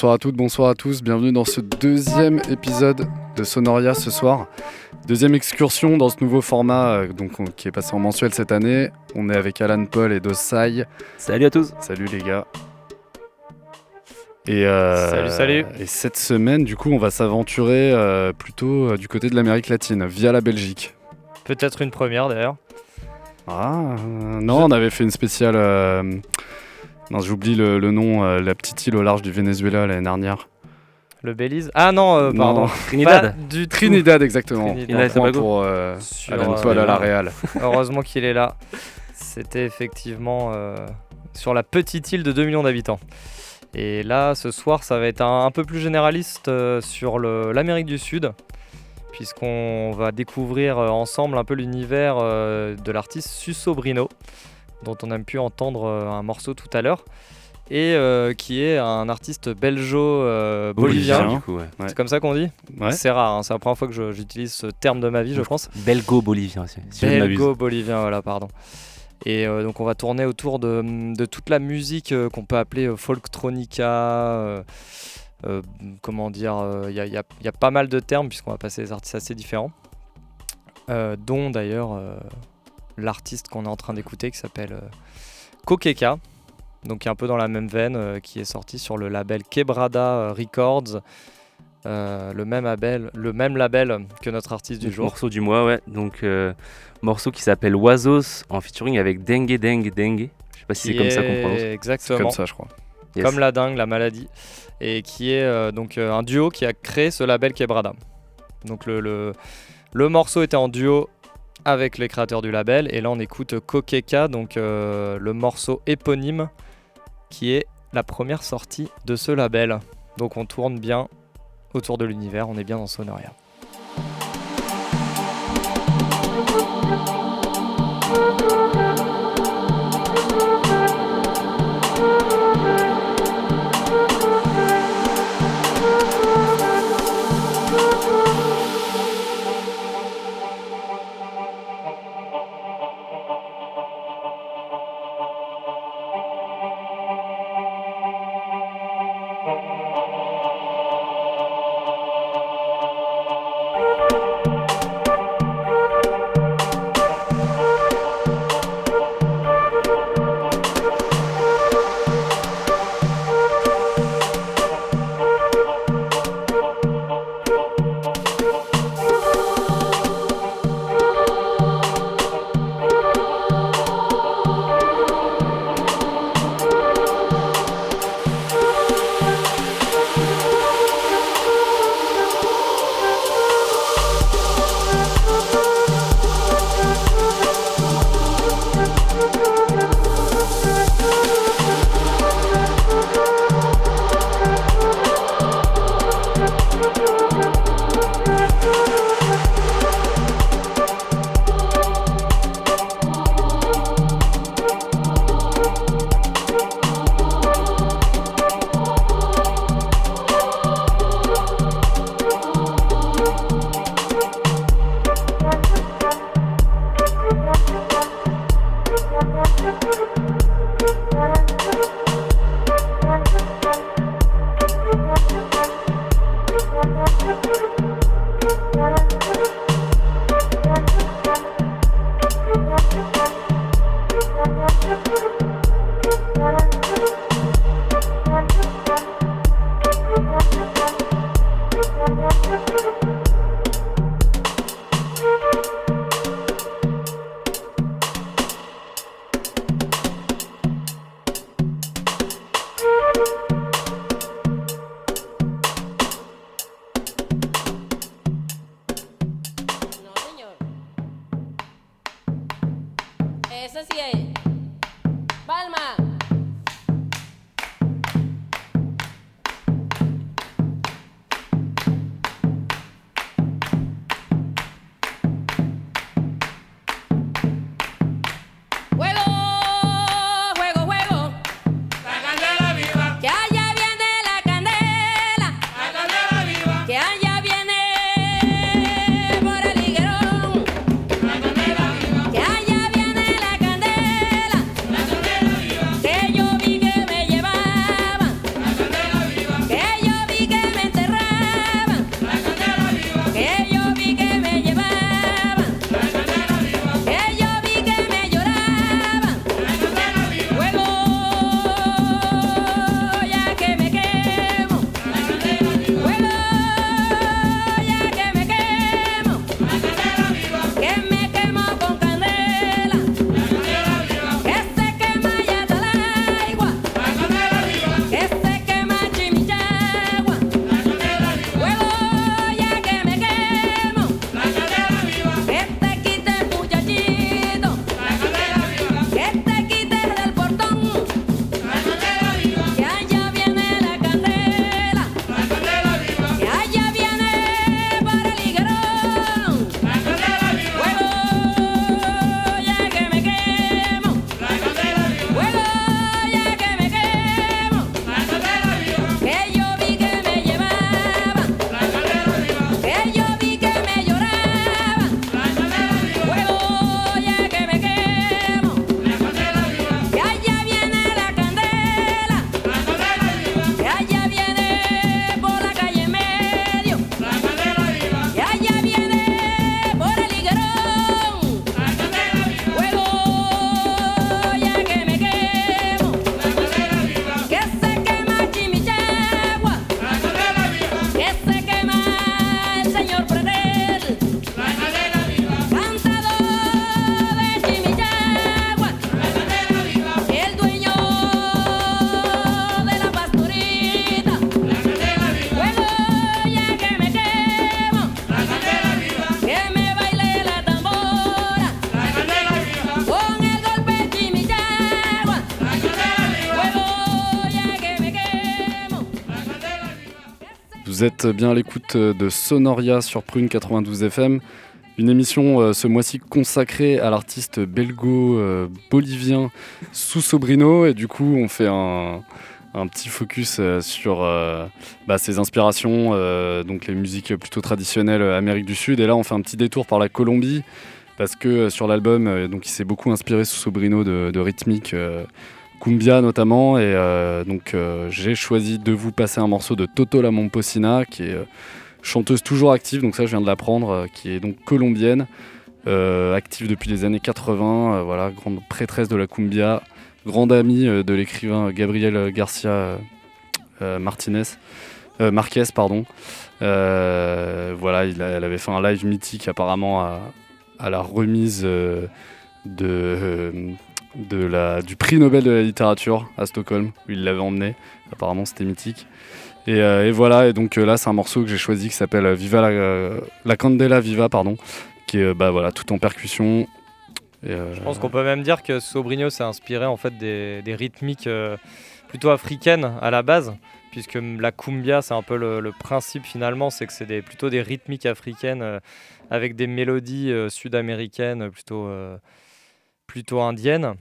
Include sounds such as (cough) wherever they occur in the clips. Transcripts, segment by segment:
Bonsoir à toutes, bonsoir à tous, bienvenue dans ce deuxième épisode de Sonoria ce soir. Deuxième excursion dans ce nouveau format euh, donc, on- qui est passé en mensuel cette année. On est avec Alan Paul et Dosai. Salut à tous. Salut les gars. Et, euh, Salut, salut. Et cette semaine, du coup, on va s'aventurer euh, plutôt du côté de l'Amérique latine, via la Belgique. Peut-être une première d'ailleurs. Ah, euh, non, on avait fait une spéciale. Non, j'oublie le, le nom, euh, la petite île au large du Venezuela l'année dernière. Le Belize. Ah non, euh, Non. pardon. (laughs) Trinidad. Pas du tout. Trinidad, exactement. Trinidad. Point pour euh, Sur, Alan euh, Paul à la Real. (laughs) Heureusement qu'il est là. C'était effectivement euh, sur la petite île de 2 millions d'habitants. Et là, ce soir, ça va être un, un peu plus généraliste euh, sur l'Amérique du Sud, puisqu'on va découvrir euh, ensemble un peu l'univers euh, de l'artiste Suso Brino, dont on a pu entendre euh, un morceau tout à l'heure, et euh, qui est un artiste belgeo-bolivien. Bolivien, du coup, ouais. Ouais. C'est comme ça qu'on dit? Ouais. C'est rare, hein, c'est la première fois que j'utilise ce terme de ma vie, je pense. Belgo-bolivien, si si. Belgo-bolivien, voilà, pardon. Et euh, donc on va tourner autour de, de toute la musique euh, qu'on peut appeler euh, folktronica. euh, euh, comment dire Il y, a- y a- y a pas mal de termes puisqu'on va passer des artistes assez différents. Euh, dont d'ailleurs euh, l'artiste qu'on est en train d'écouter qui s'appelle euh, Kokeka. Donc qui est un peu dans la même veine, euh, qui est sorti sur le label Quebrada euh, Records. euh, le, même label, le même label que notre artiste du jour. Morceau du mois, ouais. Donc, euh, morceau qui s'appelle Oisos en featuring avec Dengue Dengue Dengue. Je sais pas si c'est comme ça qu'on prononce. Exactement. comme ça, je crois. Yes. Comme la dingue, la maladie. Et qui est euh, donc euh, un duo qui a créé ce label Quebrada. Donc le, le, le morceau était en duo avec les créateurs du label. Et là, on écoute Kokeka, donc euh, le morceau éponyme qui est la première sortie de ce label. Donc on tourne bien autour de l'univers, on est bien dans Sonoria. Vous êtes bien à l'écoute de Sonoria sur Prune 92 FM, une émission euh, ce mois-ci consacrée à l'artiste belgo-bolivien Sous Sobrino. Et du coup, on fait un, petit focus euh, sur euh, bah, ses inspirations, euh, donc les musiques plutôt traditionnelles Amérique du Sud. Et là, on fait un petit détour par la Colombie parce que sur l'album, donc il s'est beaucoup inspiré sous Sobrino de rythmique cumbia notamment. Et donc j'ai choisi de vous passer un morceau de Toto La Momposina, qui est chanteuse toujours active. Donc ça, je viens de l'apprendre, qui est donc colombienne. active depuis les années 80, voilà, grande prêtresse de la cumbia, grande amie euh, de l'écrivain Gabriel Garcia euh, euh, Martinez, Marquez, pardon. voilà, il elle avait fait un live mythique apparemment à, la remise de, de la, du prix Nobel de la littérature à Stockholm, où il l'avait emmené. Apparemment, c'était mythique. Et, voilà, et donc là, c'est un morceau que j'ai choisi qui s'appelle Viva la, la, Candela Viva, pardon, qui est bah, voilà, tout en percussion, euh, Je pense qu'on peut même dire que Sobrino s'est inspiré en fait des, rythmiques euh, plutôt africaines à la base, puisque la cumbia, c'est un peu le, principe finalement, c'est que c'est plutôt des rythmiques africaines euh, avec des mélodies sud-américaines plutôt, plutôt indiennes.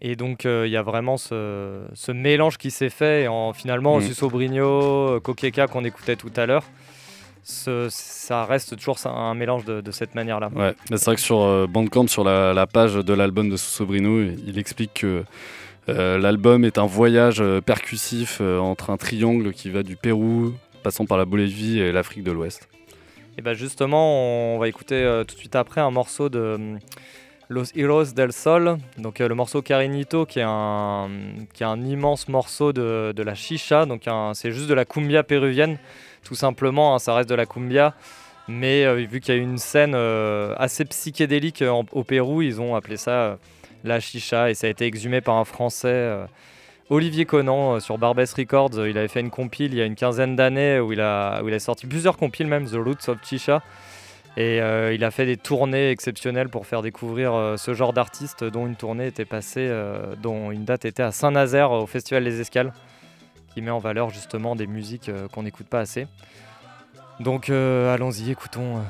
Et donc il y a vraiment ce, mélange qui s'est fait en finalement mmh. Sobrino, Kokeka qu'on écoutait tout à l'heure ça reste toujours un mélange de, cette manière-là. Ouais, c'est vrai que sur euh, Bandcamp, sur la, page de l'album de Sobrino, il explique que euh, l'album est un voyage euh, percussif entre un triangle qui va du Pérou, passant par la Bolivie et l'Afrique de l'Ouest. Et bien justement, on va écouter tout de suite après un morceau de Los Heroes del Sol, donc le morceau Carinito, qui est un, qui est un immense morceau de, de la chicha, donc c'est juste de la cumbia péruvienne tout simplement, hein, ça reste de la cumbia. Mais euh, vu qu'il y a une scène euh, assez psychédélique euh, au Pérou, ils ont appelé ça la chicha et ça a été exhumé par un Français, Olivier Conan, sur Barbès Records. Il avait fait une compile il y a une quinzaine d'années où, il a, où il a sorti plusieurs compiles, même The Roots of Chicha. Et il a fait des tournées exceptionnelles pour faire découvrir ce genre d'artistes, dont une tournée était passée, dont une date était à Saint-Nazaire au Festival des Escales qui met en valeur justement des musiques euh, qu'on n'écoute pas assez. Donc euh, allons-y, écoutons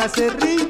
hace reír.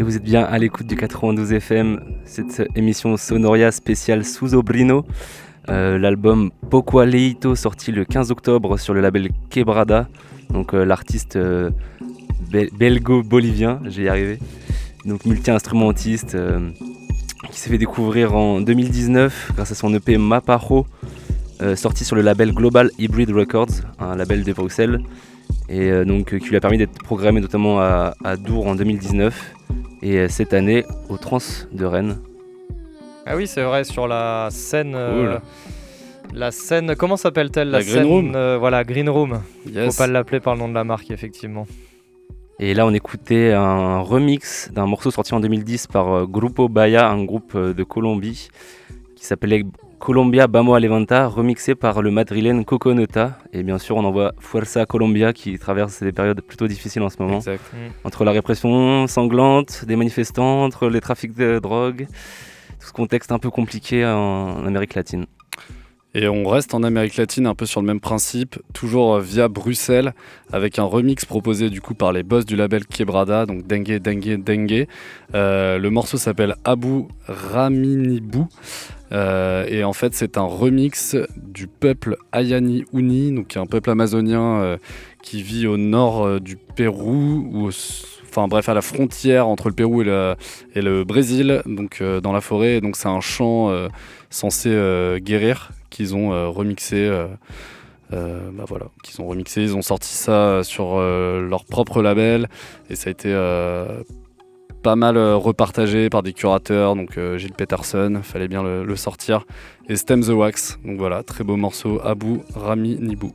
Euh, Carinitos. bien à l'écoute du 92 FM, cette émission Sonoria spéciale Suzobrino. Euh, L'album Poco Leito sorti le 15 octobre sur le label Quebrada, donc euh, l'artiste euh, belgo-bolivien, j'ai y arrivé, donc multi-instrumentiste euh, qui s'est fait découvrir en 2019 grâce à son EP Maparo, euh, sorti sur le label Global Hybrid Records, un label de Bruxelles, et euh, donc qui lui a permis d'être programmé notamment à, à Dour en 2019 et euh, cette année au Trans de Rennes. Ah oui, c'est vrai, sur la scène. euh, Cool. la scène, comment s'appelle-t-elle La, La Green scène, Room. euh, Voilà, Green Room. Yes. Faut pas l'appeler par le nom de la marque, effectivement. Et là, on écoutait un remix d'un morceau sorti en 2010 par euh, Grupo Baya, un groupe euh, de Colombie, qui s'appelait Colombia Vamos a Levanta, remixé par le madrilène Coconota. Et bien sûr, on envoie Fuerza Colombia, qui traverse des périodes plutôt difficiles en ce moment. Exact. Entre la répression sanglante des manifestants, entre les trafics de drogue, tout ce contexte un peu compliqué en, Amérique latine. Et on reste en Amérique latine un peu sur le même principe, toujours via Bruxelles, avec un remix proposé du coup par les boss du label Quebrada, donc Dengue, Dengue, Dengue. Euh, le morceau s'appelle Abu Raminibou. Euh, et en fait, c'est un remix du peuple Ayani Uni, donc un peuple amazonien euh, qui vit au nord euh, du Pérou, ou enfin bref, à la frontière entre le Pérou et le, Brésil, donc dans la forêt. Donc c'est un chant censé guérir qu'ils ont remixé. bah voilà, qu'ils ont remixé, ils ont sorti ça sur leur propre label et ça a été pas mal euh, repartagé par des curateurs, donc euh, Gilles Peterson, fallait bien le, le sortir, et Stem the Wax, donc voilà, très beau morceau, Abu Rami Nibou.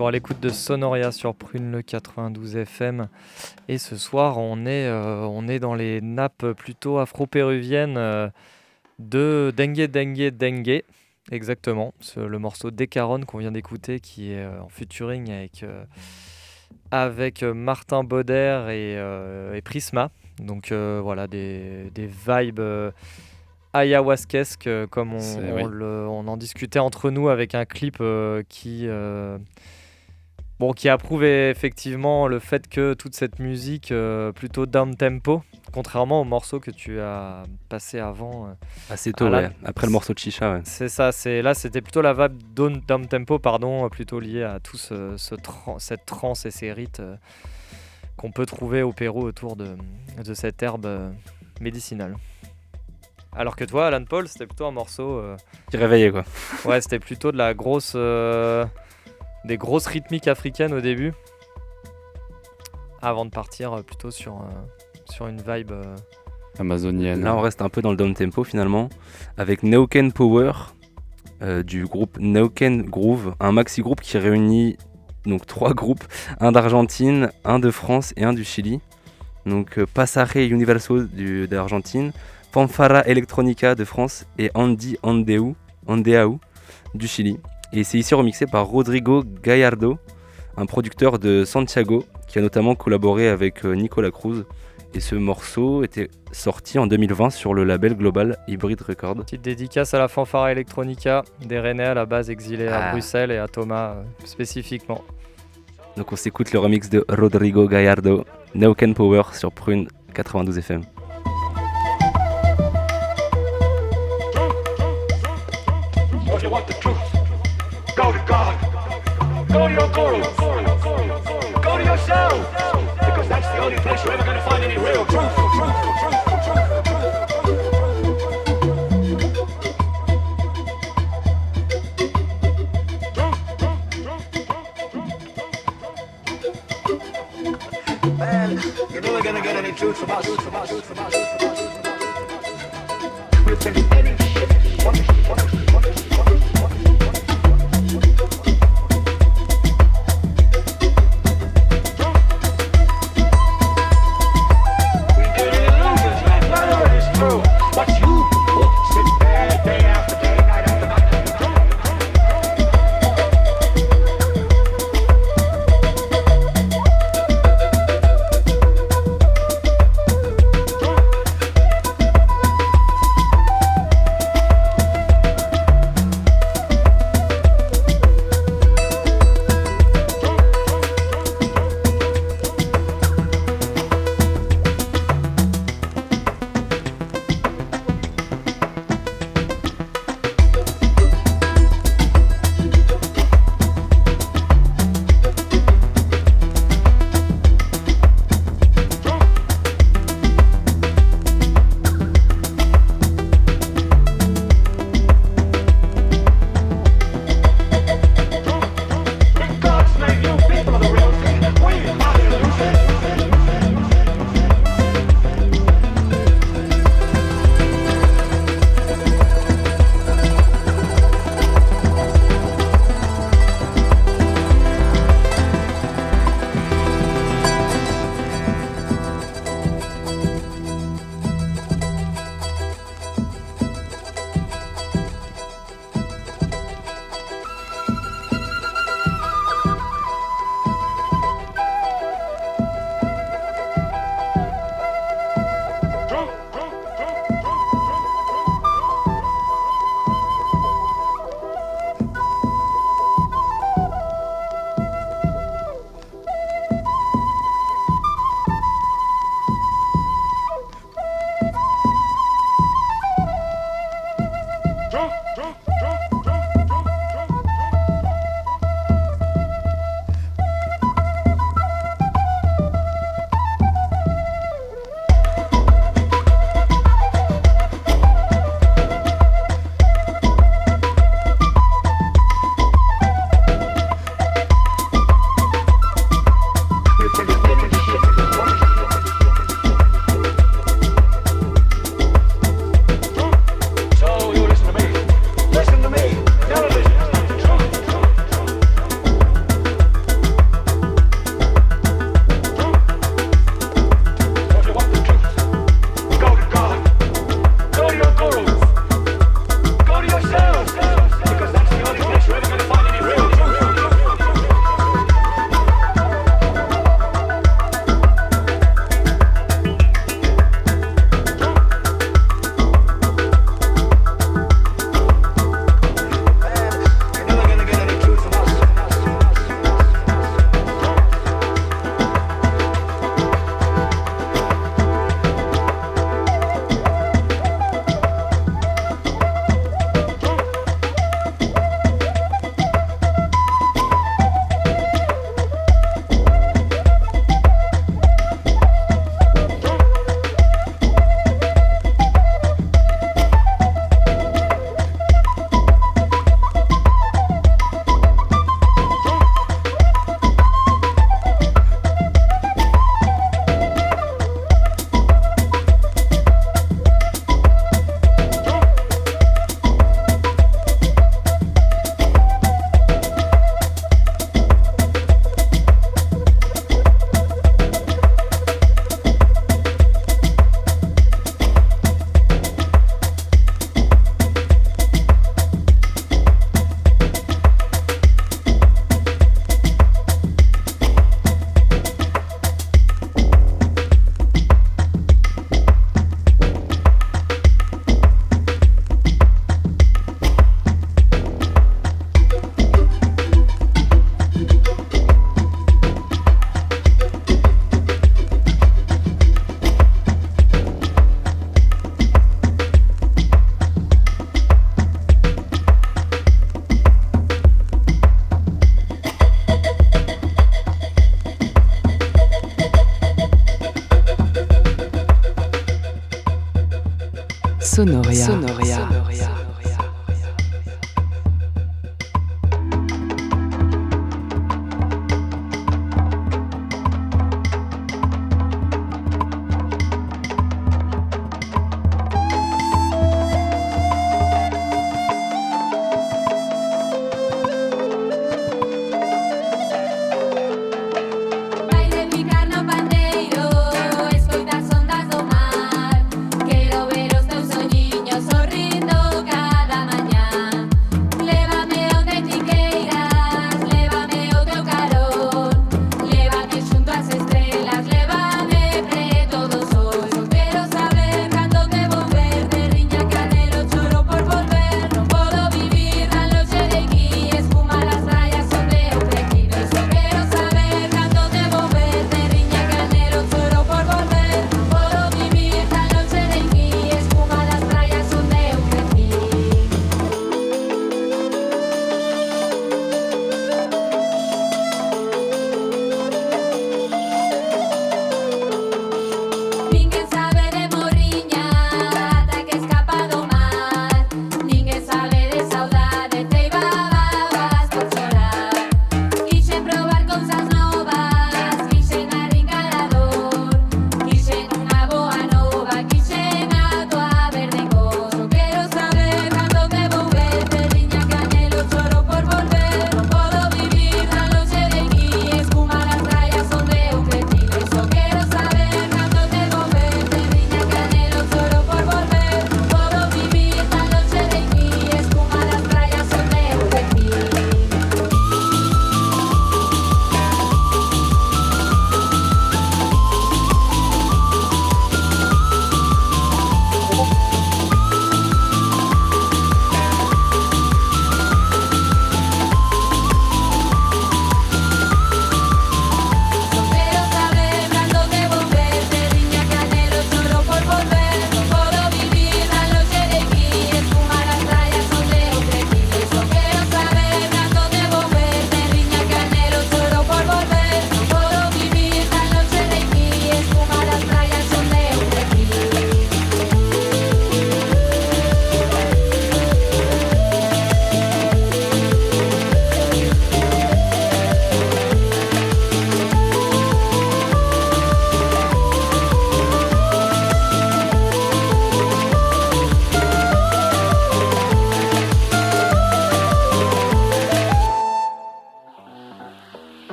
Toujours à l'écoute de Sonoria sur Prune le 92 FM. Et ce soir, on est, euh, on est dans les nappes plutôt afro-péruviennes euh, de Dengue Dengue Dengue. Exactement, le morceau Decaron qu'on vient d'écouter qui est euh, en featuring avec, avec Martin Bauder et, Prisma. Donc voilà, des, des vibes ayahuasquesque, comme on, en discutait entre nous avec un clip euh, qui, euh, bon, qui approuve effectivement le fait que toute cette musique euh, plutôt down tempo, contrairement au morceau que tu as passé avant. Assez tôt, après le morceau de Chicha. C'est ça, c'est là c'était plutôt la vibe down, down, tempo, pardon, plutôt liée à tout ce, cette trance et ces rites qu'on peut trouver au Pérou autour de, de cette herbe médicinale. Alors que toi, Alan Paul, c'était plutôt un morceau. Euh, Qui réveillait quoi. Ouais, c'était plutôt de la grosse. Euh, des grosses rythmiques africaines au début. Avant de partir euh, plutôt sur, sur une vibe. Amazonienne. Là, on reste un peu dans le down tempo finalement. Avec Neoken Power du groupe Neoken Groove, un maxi groupe qui réunit donc trois groupes un d'Argentine, un de France et un du Chili. Donc Passare Universo d'Argentine, Fanfara Electronica de France et Andy Andeu, Andeau du Chili. Et c'est ici remixé par Rodrigo Gallardo, un producteur de Santiago qui a notamment collaboré avec euh, Nicolas Cruz. Et ce morceau était sorti en 2020 sur le label global Hybrid Record. Petite dédicace à la Fanfara Electronica, des Rennais à la base exilés à ah. Bruxelles et à Thomas euh, spécifiquement. Donc on s'écoute le remix de Rodrigo Gallardo, No Can Power sur Prune 92 FM. Us. any shit.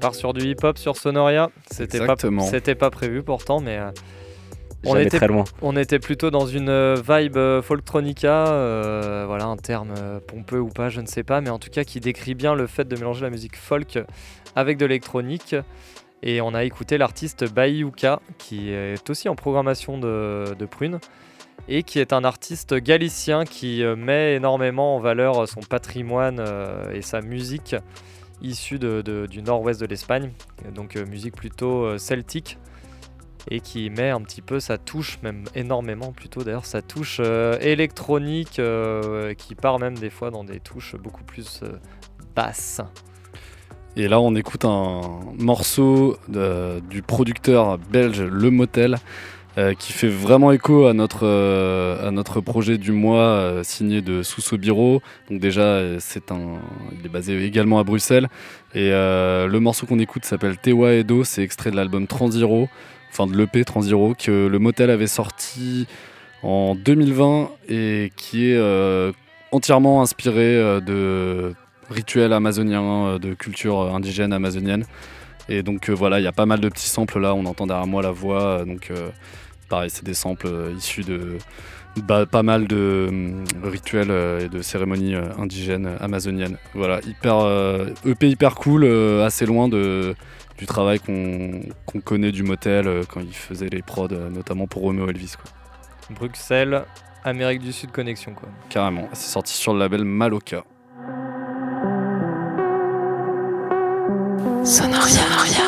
Part sur du hip-hop sur Sonoria. C'était pas, Exactement. c'était pas prévu pourtant, mais euh, on était, très loin. on était plutôt dans une euh, vibe euh, folktronica, euh, voilà un terme euh, pompeux ou pas, je ne sais pas, mais en tout cas qui décrit bien le fait de mélanger la musique folk avec de l'électronique. Et on a écouté l'artiste Bayuka, qui est aussi en programmation de, de Prune, et qui est un artiste galicien qui met énormément en valeur son patrimoine et sa musique de- du nord-ouest de l'Espagne, donc euh, musique plutôt euh, celtique, et qui met un petit peu sa touche, même énormément plutôt d'ailleurs, sa touche euh, électronique, qui part même des fois dans des touches beaucoup plus basses. Et là, on écoute un morceau du producteur belge Le Motel, euh, qui fait vraiment écho à notre, euh, projet du mois euh, signé de Sousso Biro. Donc déjà, un, il est basé également à Bruxelles. Et le morceau qu'on écoute s'appelle Tewa Edo, c'est extrait de l'album Transiro, enfin de l'EP Transiro, que Le Motel avait sorti en 2020 et qui est entièrement inspiré de rituels amazoniens, de culture indigène amazonienne. Et donc euh, voilà, il y a pas mal de petits samples là, on entend derrière moi la voix. Euh, donc euh, pareil, c'est des samples issus de bah, pas mal de rituels et de cérémonies indigènes amazoniennes. Voilà, hyper EP hyper cool, assez loin du travail qu'on connaît du motel quand il faisait les prods, notamment pour Romeo Elvis. Bruxelles, Amérique du Sud connexion quoi. Carrément, c'est sorti sur le label Maloka. Sonoria. Sonoria.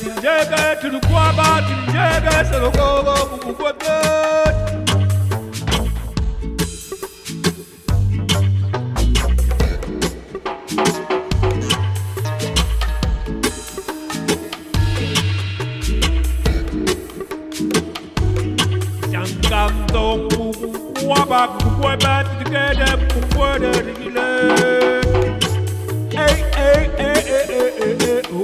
Tinjaga to the Quaba, Tinjaga, so go, go, baba kukwe bat together kukwe de digile. Hey hey hey hey hey hey hey oh.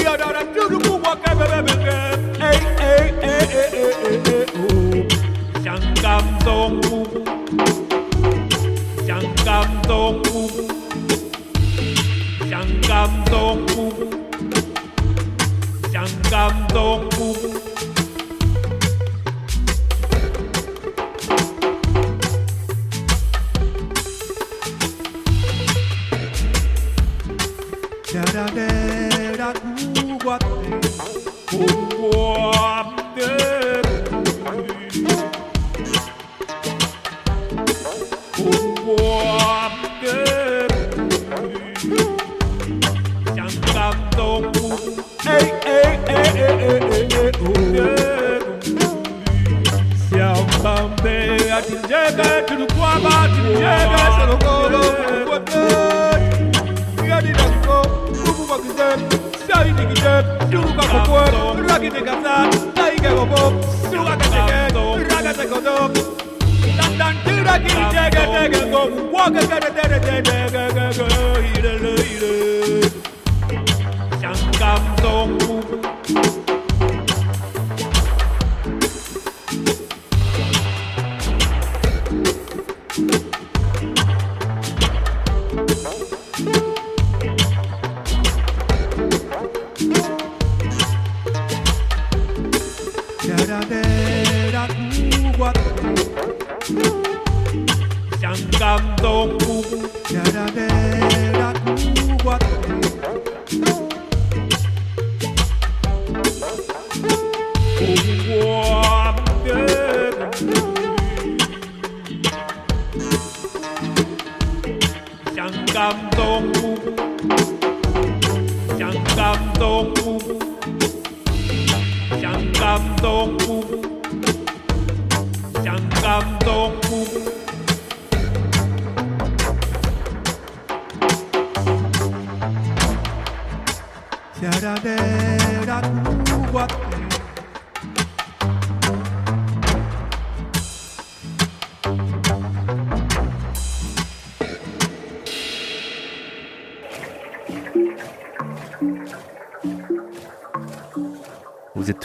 Iya dara tudu kubwa kebe bebe kebe. Hey hey hey hey hey hey hey oh. Shangam dong kubu. Shangam dong kubu. Shangam dong kubu. Shangam dong kubu.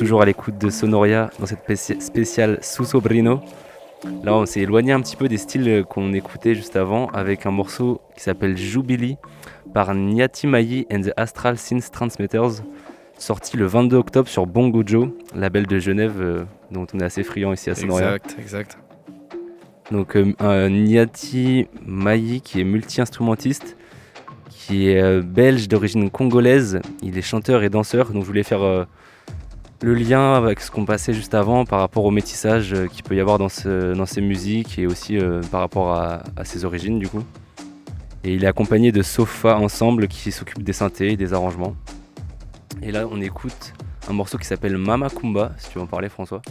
Toujours à l'écoute de Sonoria dans cette spéci- spéciale sous Sobrino. Là, on s'est éloigné un petit peu des styles qu'on écoutait juste avant avec un morceau qui s'appelle Jubilee par Nyati Mai and the Astral Synth Transmitters, sorti le 22 octobre sur Bongo Joe, label de Genève euh, dont on est assez friand ici à Sonoria. Exact, exact. Donc euh, un Nyati Mai qui est multi-instrumentiste, qui est euh, belge d'origine congolaise. Il est chanteur et danseur, donc je voulais faire euh, le lien avec ce qu'on passait juste avant par rapport au métissage euh, qu'il peut y avoir dans, ce- ces musiques et aussi euh, par rapport à, ses origines du coup. Et il est accompagné de Sofa Ensemble qui s'occupe des synthés et des arrangements. Et là on écoute un morceau qui s'appelle Mama Kumba, si tu veux en parler François.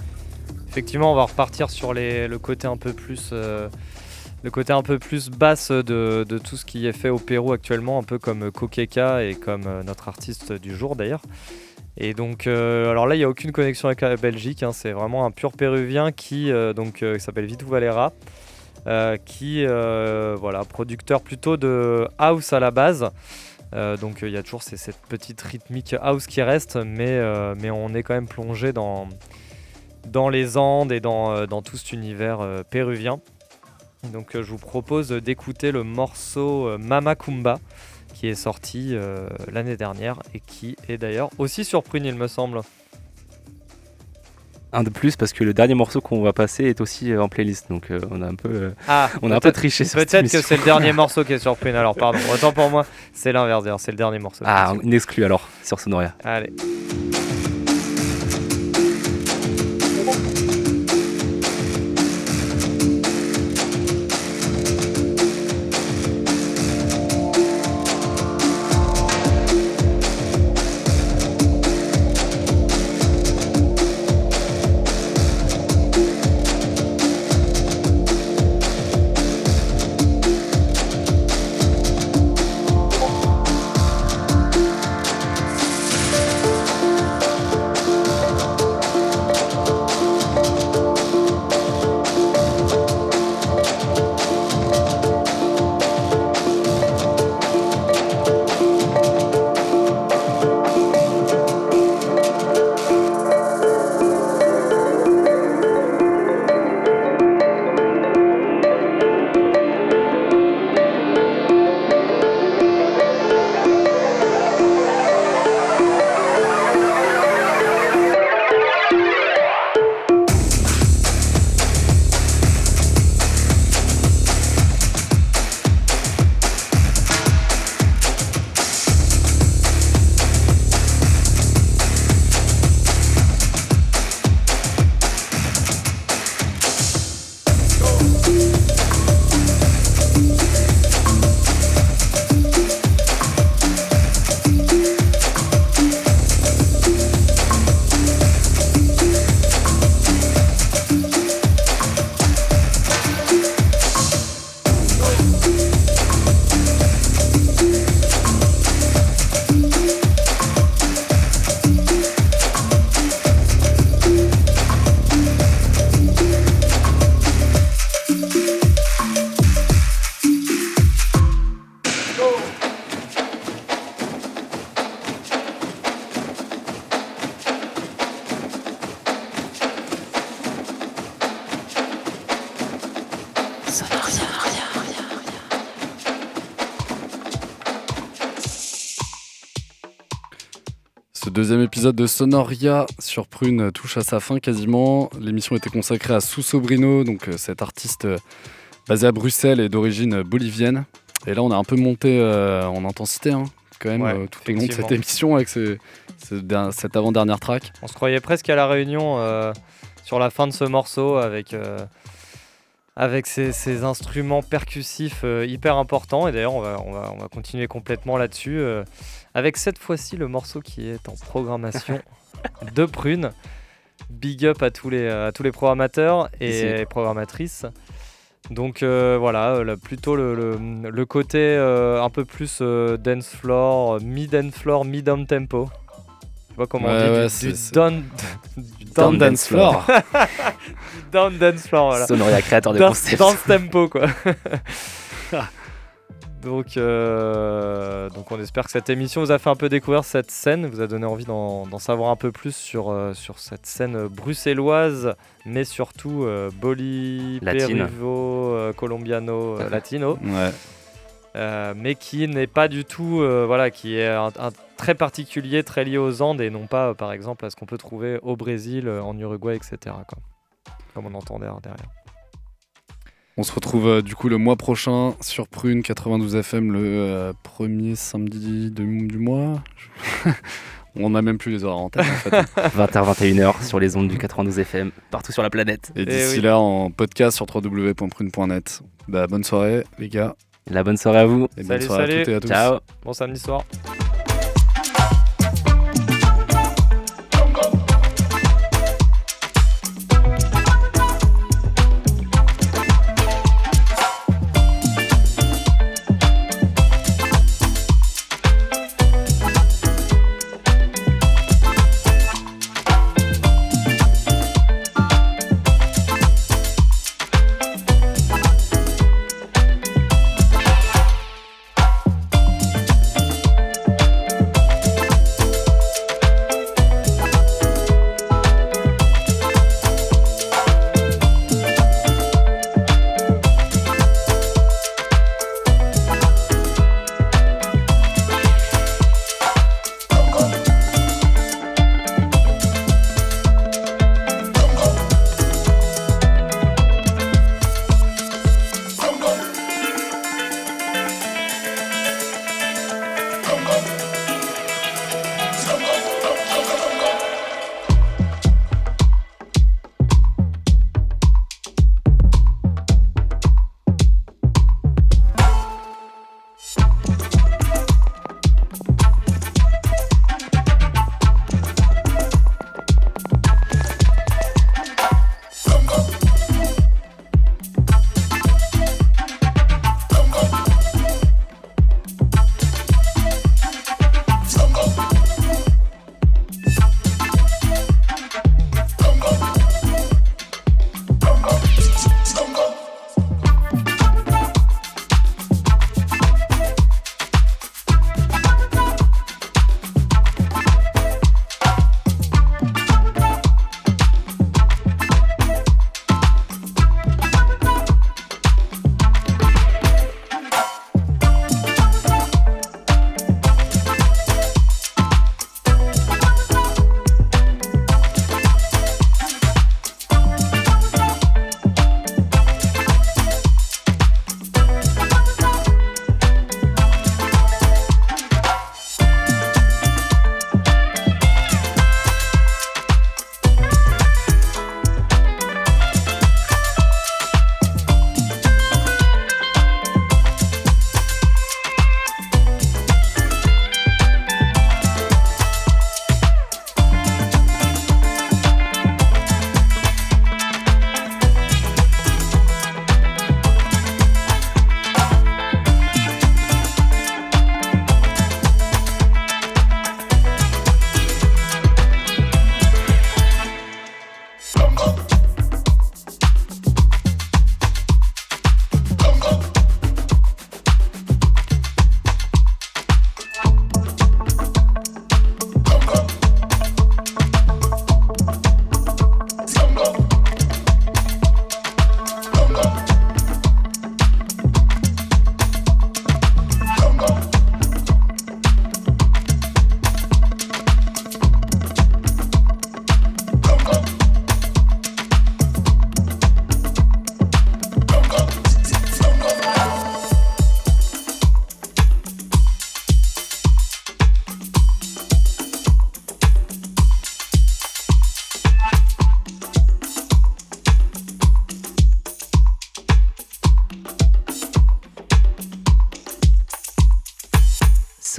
Effectivement, on va repartir sur les- le côté un peu plus, euh, le côté un peu plus basse de, tout ce qui est fait au Pérou actuellement, un peu comme Kokeka et comme notre artiste du jour d'ailleurs. Et donc, euh, alors là, il n'y a aucune connexion avec la Belgique. hein, c'est vraiment un pur péruvien qui euh, donc euh, s'appelle Vitu Valera, qui voilà producteur plutôt de house à la base. Donc il y a toujours cette petite rythmique house qui reste, mais, mais on est quand même plongé dans, dans les Andes et dans, dans tout cet univers péruvien. Donc je vous propose d'écouter le morceau Mama Kumba qui est sorti euh, l'année dernière et qui est d'ailleurs aussi sur Prune il me semble. un de plus parce que le dernier morceau qu'on va passer est aussi euh, en playlist donc euh, on a un peu euh, Ah, on a un peu triché Peut-être que c'est le dernier (laughs) morceau qui est sur Prune alors pardon. Autant pour moi, c'est l'inverse d'ailleurs, c'est le dernier morceau. ah une exclue alors sur Sonoria Allez. Deuxième épisode de Sonoria sur Prune touche à sa fin quasiment. L'émission était consacrée à Sousobrino, donc euh, cet artiste euh, basé à Bruxelles et d'origine bolivienne. Et là, on a un peu monté euh, en intensité, hein, quand même, Ouais, euh, tout au long de cette émission avec ce cette avant-dernière track. On se croyait presque à la réunion euh, sur la fin de ce morceau avec, avec ces, ces instruments percussifs euh, hyper importants. Et d'ailleurs, on va, on, va, on va continuer complètement là-dessus euh, avec cette fois-ci le morceau qui est en programmation (laughs) de Prune. Big up à tous les, à tous les programmateurs et programmatrices. Donc euh, voilà, euh, là, plutôt le, le- le côté euh, un peu plus euh, dance floor, mid-dance floor, mid-down tempo. Je pas comment Ouais, on dit, ouais, du- down, (laughs) du Down dance floor. Du (laughs) down dance floor, voilà. Sonoria créateur de Dance- concept. Dance tempo, quoi. Donc, euh, donc on espère que cette émission vous a fait un peu découvrir cette scène, vous a donné envie d'en savoir un peu plus sur, euh, sur cette scène bruxelloise, mais surtout euh, Boli. Perivo, euh, Colombiano, Latino. Ouais. Mais qui n'est pas du tout, voilà, qui est un, un très particulier, très lié aux Andes et non pas, par exemple, à ce qu'on peut trouver au Brésil, en Uruguay, etc. Quoi. Comme on entend derrière. On se retrouve euh, du coup le mois prochain sur Prune 92 FM le euh, premier samedi de- du mois. (laughs) On n'a même plus les horaires en tête en fait. (laughs) 20h, 21h sur les ondes du 92 FM, partout sur la planète. Et d'ici là en podcast sur www.prune.net. Bah, bonne soirée les gars. La bonne soirée à vous. Et bonne Salut, soirée salut. à toutes et à tous. Ciao. Bon samedi soir.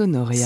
Sonoria.